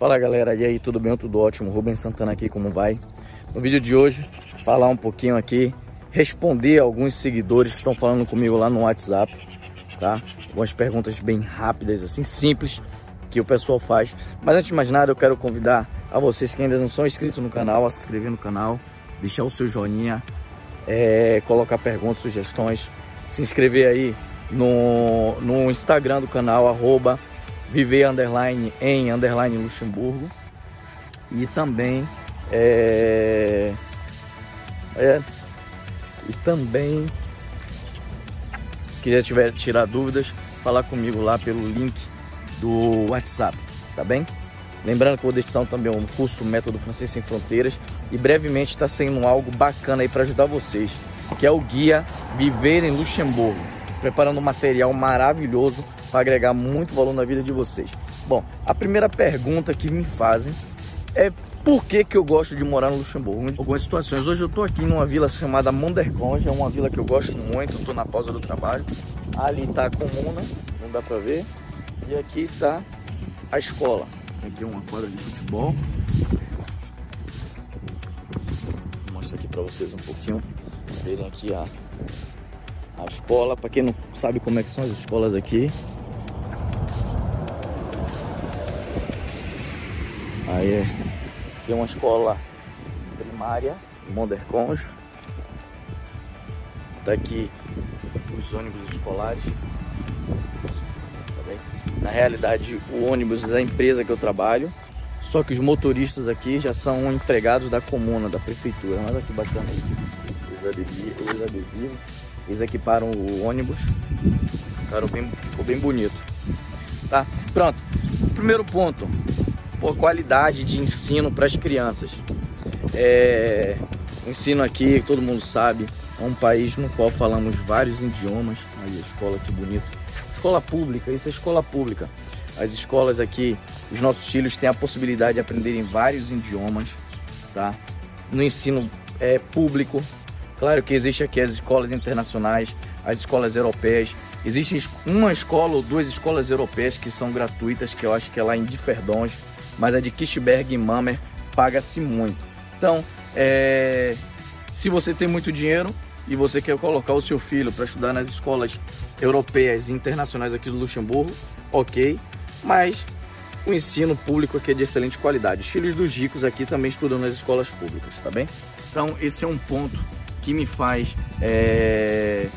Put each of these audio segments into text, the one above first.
Fala galera, e aí, tudo bem? Tudo ótimo? Rubens Santana aqui, como vai? No vídeo de hoje, falar um pouquinho aqui, responder alguns seguidores que estão falando comigo lá no WhatsApp, tá? Algumas perguntas bem rápidas, assim, simples, que o pessoal faz. Mas antes de mais nada, eu quero convidar a vocês que ainda não são inscritos no canal, a se inscrever no canal, deixar o seu joinha, é, colocar perguntas, sugestões, se inscrever aí no, no Instagram do canal, arroba viver underline em underline Luxemburgo. E também é, é e também quiser tiver tirar dúvidas falar comigo lá pelo link do WhatsApp tá bem? Lembrando que vou deixar também um curso método francês sem fronteiras e brevemente está sendo algo bacana aí para ajudar vocês que é o guia viver em Luxemburgo preparando um material maravilhoso para agregar muito valor na vida de vocês. Bom, a primeira pergunta que me fazem é por que, que eu gosto de morar no Luxemburgo? Algumas situações. Hoje eu estou aqui numa vila chamada Monderconge, é uma vila que eu gosto muito, estou na pausa do trabalho. Ali está a comuna, não dá para ver. E aqui está a escola. Aqui é uma quadra de futebol. Vou mostrar aqui para vocês um pouquinho. Verem aqui a, a escola. Para quem não sabe como é que são as escolas aqui, Aí é, tem uma escola primária, Monderconge. Tá aqui os ônibus escolares. Tá? Na realidade, o ônibus é da empresa que eu trabalho. Só que os motoristas aqui já são empregados da comuna, da prefeitura. Olha que bacana os adesivos. Eles equiparam o ônibus. Ficaram bem, ficou bem bonito. Tá? Pronto. Primeiro ponto por qualidade de ensino para as crianças. É, o ensino aqui, todo mundo sabe, é um país no qual falamos vários idiomas. Aí a escola que bonito. Escola pública, isso é escola pública. As escolas aqui, os nossos filhos têm a possibilidade de aprenderem vários idiomas, tá? No ensino é, público, claro que existe aqui as escolas internacionais, as escolas europeias. Existe uma escola ou duas escolas europeias que são gratuitas, que eu acho que é lá em Differdons, mas a de Kirchberg e Mammer paga-se muito. Então, é, se você tem muito dinheiro e você quer colocar o seu filho para estudar nas escolas europeias e internacionais aqui do Luxemburgo, ok, mas o ensino público aqui é de excelente qualidade. Os filhos dos ricos aqui também estudam nas escolas públicas, tá bem? Então, esse é um ponto que me faz. É,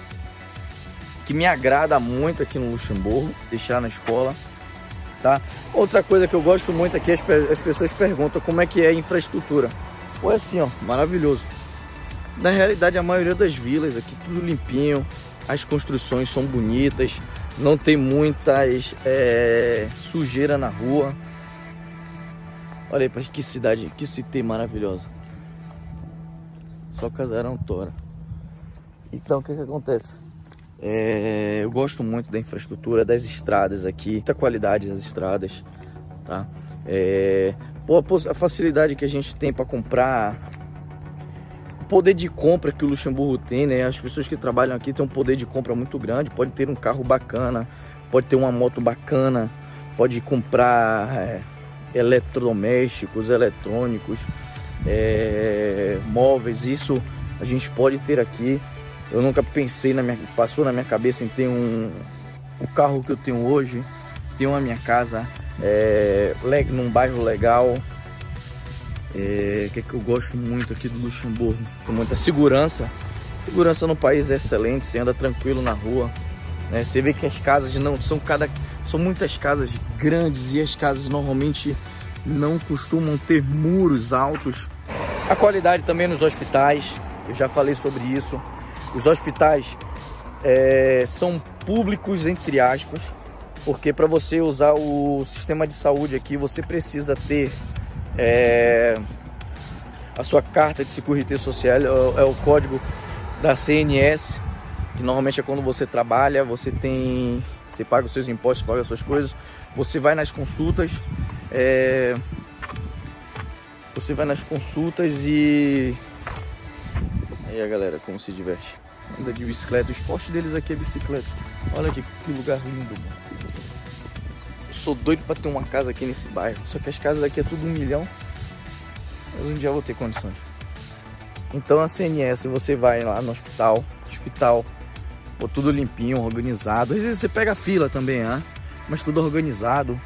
que me agrada muito aqui no Luxemburgo, deixar na escola tá? Outra coisa que eu gosto muito aqui, as, as pessoas perguntam como é que é a infraestrutura. Pô, é assim, ó, maravilhoso. Na realidade, a maioria das vilas aqui, tudo limpinho, as construções são bonitas, não tem muitas é, sujeira na rua. Olha aí, que cidade, que cité maravilhosa. Só casarão tora. Então, o que que acontece? É, eu gosto muito da infraestrutura, das estradas aqui, muita qualidade das estradas, tá? É, pô, a facilidade que a gente tem para comprar, o poder de compra que o Luxemburgo tem, né? As pessoas que trabalham aqui têm um poder de compra muito grande, pode ter um carro bacana, pode ter uma moto bacana, pode comprar é, eletrodomésticos, eletrônicos, é, móveis, isso a gente pode ter aqui eu nunca pensei na minha, passou na minha cabeça em ter um o carro que eu tenho hoje, ter uma minha casa é, num bairro legal. É, que é que eu gosto muito aqui do Luxemburgo, tem muita segurança. Segurança no país é excelente, você anda tranquilo na rua. Né? Você vê que as casas não são cada são muitas casas grandes e as casas normalmente não costumam ter muros altos. A qualidade também nos hospitais, eu já falei sobre isso. Os hospitais é, são públicos, entre aspas, porque para você usar o sistema de saúde aqui, você precisa ter é, a sua carta de Seguridade Social, é, é o código da CNS, que normalmente é quando você trabalha, você tem, você paga os seus impostos, paga as suas coisas, você vai nas consultas, é, você vai nas consultas e aí a galera como se diverte anda de bicicleta. O esporte deles aqui é bicicleta. Olha aqui que lugar lindo, mano. sou doido para ter uma casa aqui nesse bairro. Só que as casas aqui é tudo um milhão. Mas um dia eu vou ter condições. Então a CNS, você vai lá no hospital, hospital, pô, tudo limpinho, organizado. Às vezes você pega fila também, né? Mas tudo organizado.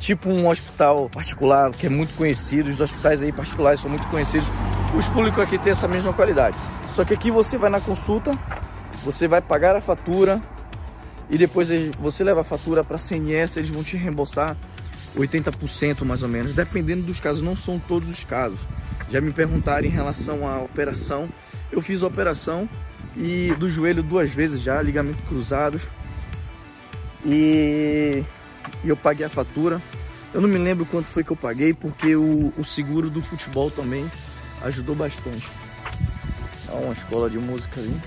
Tipo um hospital particular que é muito conhecido, os hospitais aí particulares são muito conhecidos. Os públicos aqui têm essa mesma qualidade. Só que aqui você vai na consulta, você vai pagar a fatura e depois você leva a fatura para a CNS, eles vão te reembolsar 80% mais ou menos, dependendo dos casos, não são todos os casos. Já me perguntaram em relação à operação, eu fiz a operação e do joelho duas vezes já, ligamento cruzados. E, e eu paguei a fatura. Eu não me lembro quanto foi que eu paguei, porque o, o seguro do futebol também ajudou bastante. Há uma escola de música ali.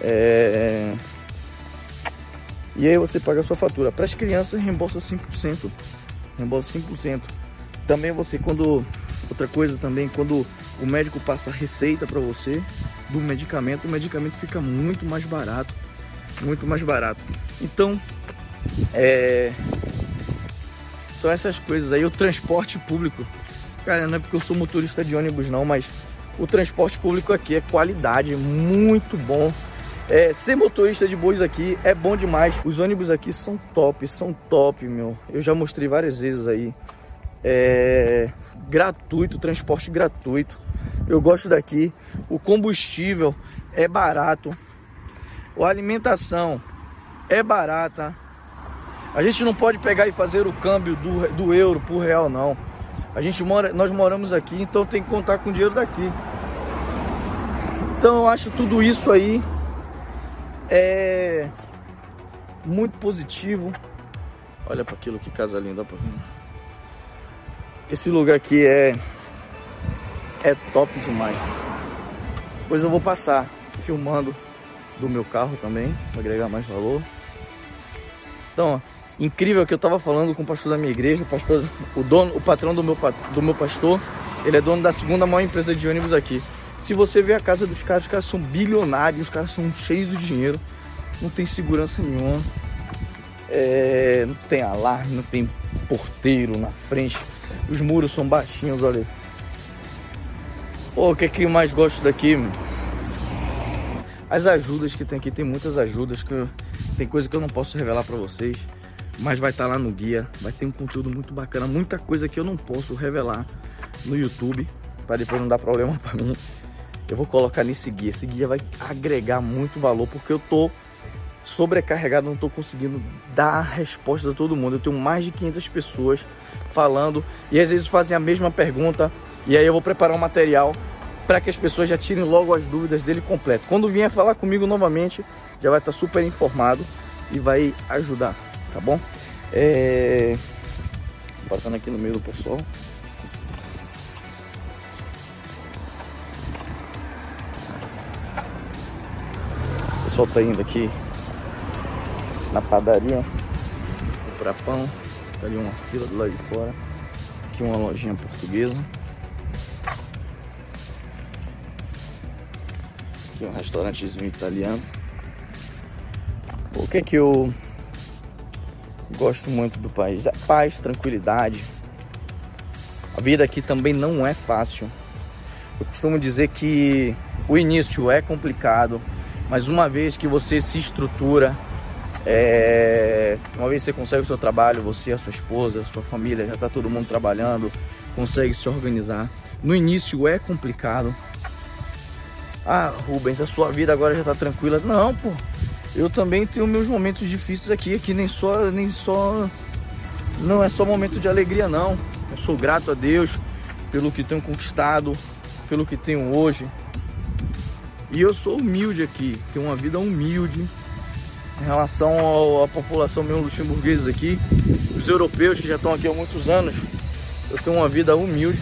É... E aí você paga a sua fatura. Para as crianças, reembolsa 5%. Reembolsa 5%. Também você, quando. Outra coisa também, quando o médico passa a receita para você do medicamento, o medicamento fica muito mais barato. Muito mais barato. Então, é... são essas coisas aí. O transporte público. Cara, não é porque eu sou motorista de ônibus, não, mas o transporte público aqui é qualidade, muito bom. É, ser motorista de bois aqui é bom demais. Os ônibus aqui são top, são top, meu. Eu já mostrei várias vezes aí. É gratuito, transporte gratuito. Eu gosto daqui. O combustível é barato. A alimentação é barata. A gente não pode pegar e fazer o câmbio do, do euro por real, não. A gente mora, nós moramos aqui, então tem que contar com o dinheiro daqui. Então eu acho tudo isso aí é muito positivo. Olha para aquilo que casa linda, pra... Esse lugar aqui é é top demais. Depois eu vou passar filmando do meu carro também, para agregar mais valor. Então, ó, incrível que eu tava falando com o pastor da minha igreja, o pastor, o dono, o patrão do meu do meu pastor, ele é dono da segunda maior empresa de ônibus aqui. Se você vê a casa dos caras, os caras são bilionários, os caras são cheios de dinheiro, não tem segurança nenhuma, é, não tem alarme, não tem porteiro na frente, os muros são baixinhos, olha. Pô, o que é que eu mais gosto daqui? As ajudas que tem aqui, tem muitas ajudas, que eu, tem coisa que eu não posso revelar para vocês, mas vai estar tá lá no guia, vai ter um conteúdo muito bacana, muita coisa que eu não posso revelar no YouTube, para depois não dar problema para mim eu vou colocar nesse guia. Esse guia vai agregar muito valor porque eu tô sobrecarregado, não tô conseguindo dar resposta a todo mundo. Eu tenho mais de 500 pessoas falando e às vezes fazem a mesma pergunta e aí eu vou preparar um material para que as pessoas já tirem logo as dúvidas dele completo. Quando vier falar comigo novamente, já vai estar super informado e vai ajudar, tá bom? É... Passando aqui no meio do pessoal. pessoal tá indo aqui na padaria comprar pão. Tá ali uma fila do lado de fora. Aqui uma lojinha portuguesa. Aqui um restaurantezinho italiano. O que é que eu gosto muito do país? É paz, tranquilidade. A vida aqui também não é fácil. Eu costumo dizer que o início é complicado, mas uma vez que você se estrutura, é... uma vez que você consegue o seu trabalho, você, a sua esposa, a sua família, já está todo mundo trabalhando, consegue se organizar. No início é complicado. Ah, Rubens, a sua vida agora já está tranquila. Não, pô. Eu também tenho meus momentos difíceis aqui, aqui nem só, nem só, não é só momento de alegria não. Eu sou grato a Deus pelo que tenho conquistado, pelo que tenho hoje, e eu sou humilde aqui, tenho uma vida humilde em relação à população mesmo luxemburguesa aqui. Os europeus que já estão aqui há muitos anos, eu tenho uma vida humilde.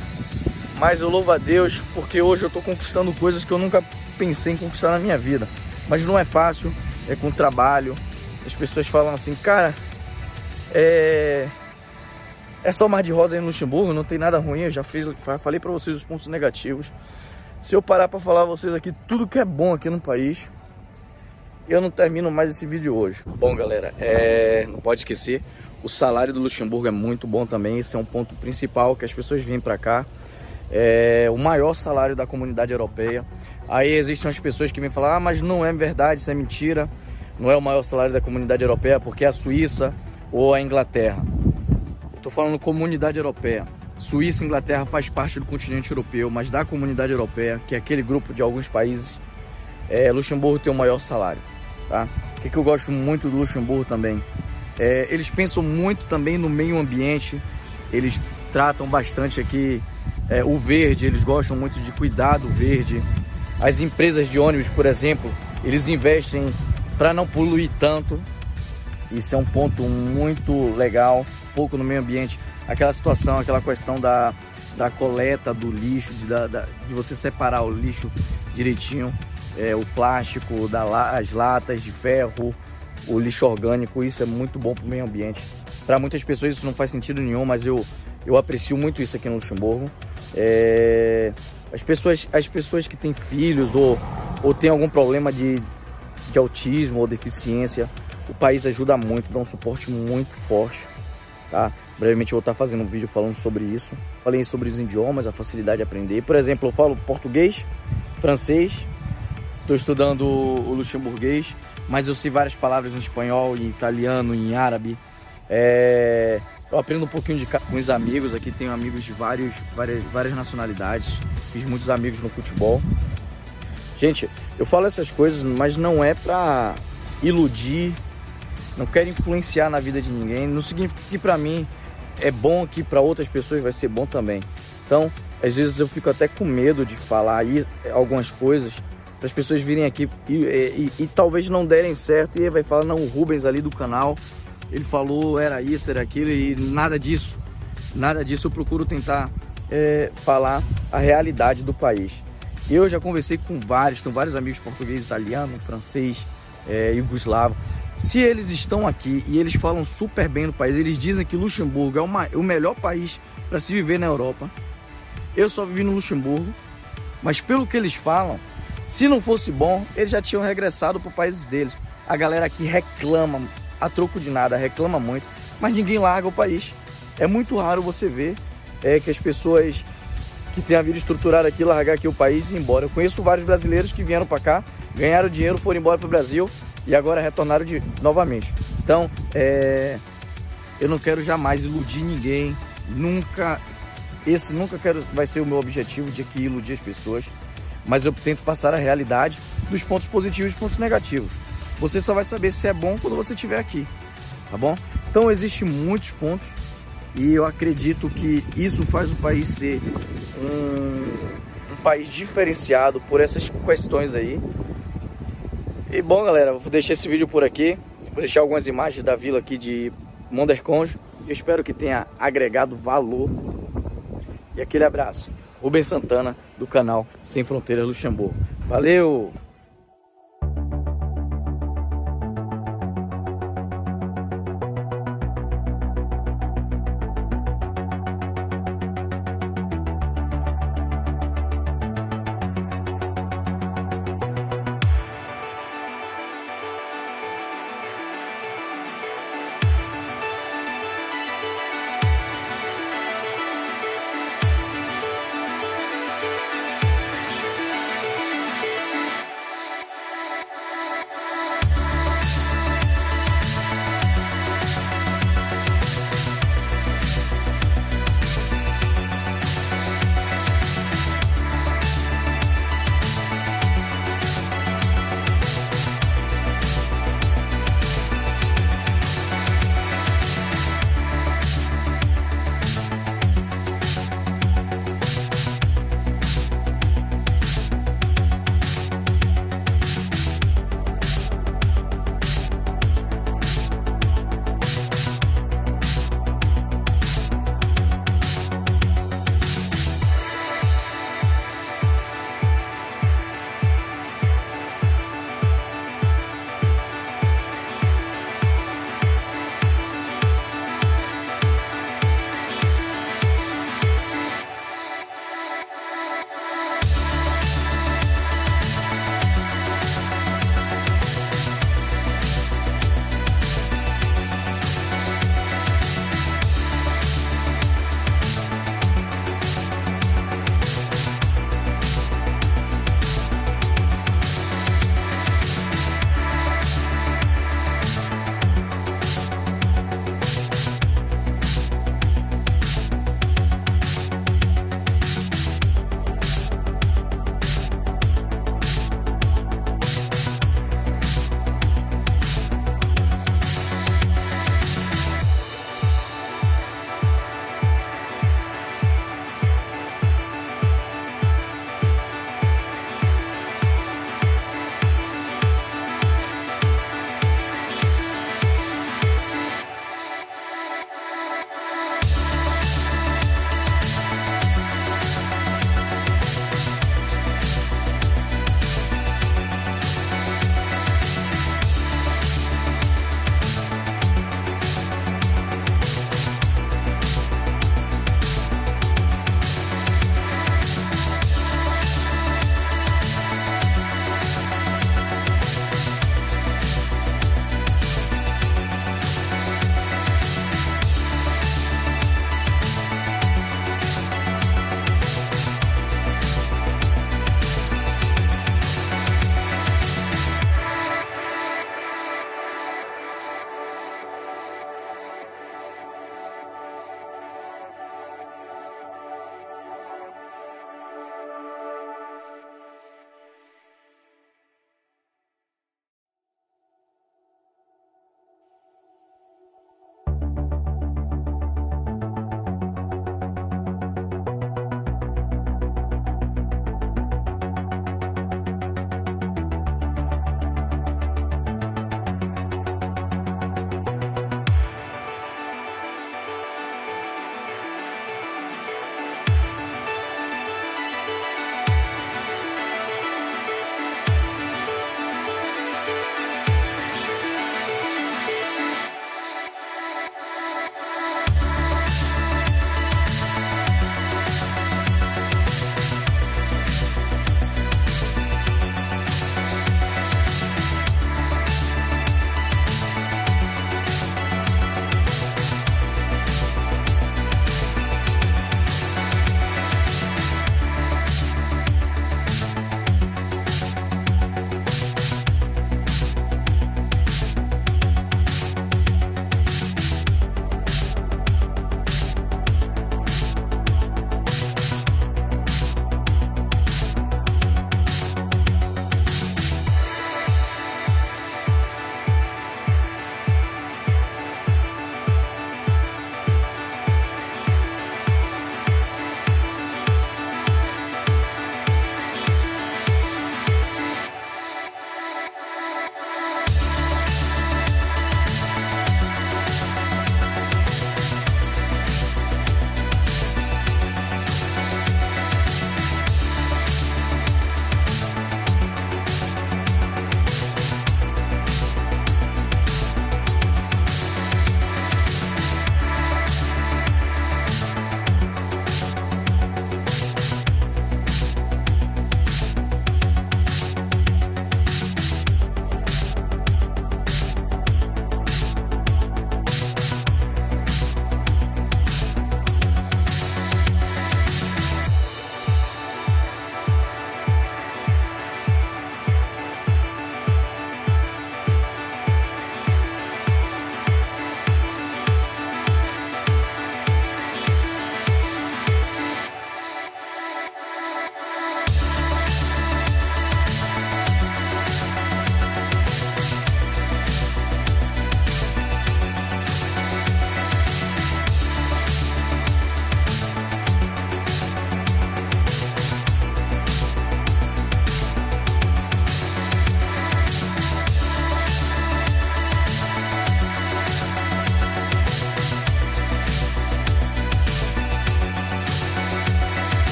Mas eu louvo a Deus porque hoje eu estou conquistando coisas que eu nunca pensei em conquistar na minha vida. Mas não é fácil, é com trabalho. As pessoas falam assim, cara, é, é só mar de rosa aí no Luxemburgo, não tem nada ruim. Eu já fiz, falei para vocês os pontos negativos. Se eu parar para falar a vocês aqui tudo que é bom aqui no país, eu não termino mais esse vídeo hoje. Bom, galera, é... não pode esquecer, o salário do Luxemburgo é muito bom também. Esse é um ponto principal que as pessoas vêm para cá. É o maior salário da comunidade europeia. Aí existem as pessoas que vêm falar, ah, mas não é verdade, isso é mentira. Não é o maior salário da comunidade europeia porque é a Suíça ou a Inglaterra. Estou falando comunidade europeia. Suíça e Inglaterra faz parte do continente europeu, mas da comunidade europeia, que é aquele grupo de alguns países, é, Luxemburgo tem o maior salário. Tá? O que, que eu gosto muito do Luxemburgo também? É, eles pensam muito também no meio ambiente, eles tratam bastante aqui é, o verde, eles gostam muito de cuidar do verde. As empresas de ônibus, por exemplo, eles investem para não poluir tanto. Isso é um ponto muito legal, pouco no meio ambiente. Aquela situação, aquela questão da, da coleta do lixo, de, da, da, de você separar o lixo direitinho, é, o plástico, da, as latas de ferro, o lixo orgânico, isso é muito bom para o meio ambiente. Para muitas pessoas isso não faz sentido nenhum, mas eu, eu aprecio muito isso aqui no Luxemburgo. É, as, pessoas, as pessoas que têm filhos ou, ou têm algum problema de, de autismo ou deficiência, o país ajuda muito, dá um suporte muito forte. Tá? Brevemente eu vou estar fazendo um vídeo falando sobre isso. Falei sobre os idiomas, a facilidade de aprender. Por exemplo, eu falo português, francês, estou estudando o luxemburguês, mas eu sei várias palavras em espanhol, em italiano, em árabe. É... Eu aprendo um pouquinho de, os amigos aqui, tenho amigos de vários, várias, várias nacionalidades, fiz muitos amigos no futebol. Gente, eu falo essas coisas, mas não é pra iludir, não quero influenciar na vida de ninguém. Não significa que pra mim é bom, que para outras pessoas vai ser bom também. Então, às vezes eu fico até com medo de falar aí algumas coisas para as pessoas virem aqui e, e, e, talvez não derem certo e vai falar, não, o Rubens ali do canal, ele falou, era isso, era aquilo e nada disso. Nada disso, eu procuro tentar é, falar a realidade do país. Eu já conversei com vários, com vários amigos portugueses, italiano, francês, é, yugoslavo. Se eles estão aqui e eles falam super bem do país, eles dizem que Luxemburgo é uma, o melhor país para se viver na Europa. Eu só vivi no Luxemburgo, mas pelo que eles falam, se não fosse bom, eles já tinham regressado para o país deles. A galera aqui reclama, a troco de nada, reclama muito, mas ninguém larga o país. É muito raro você ver é, que as pessoas que têm a vida estruturada aqui largar aqui o país e ir embora. Eu conheço vários brasileiros que vieram para cá, ganharam dinheiro, foram embora para o Brasil e agora retornaram de, novamente. Então, é, eu não quero jamais iludir ninguém, nunca, esse nunca quero, vai ser o meu objetivo de aqui iludir as pessoas mas eu tento passar a realidade dos pontos positivos e pontos negativos. Você só vai saber se é bom quando você estiver aqui, tá bom? Então existem muitos pontos e eu acredito que isso faz o país ser um, um país diferenciado por essas questões aí. E bom, galera, vou deixar esse vídeo por aqui. Vou deixar algumas imagens da vila aqui de Monderconjo. Eu espero que tenha agregado valor. E aquele abraço. Rubens Santana, do canal Sem Fronteiras Luxemburgo. Valeu!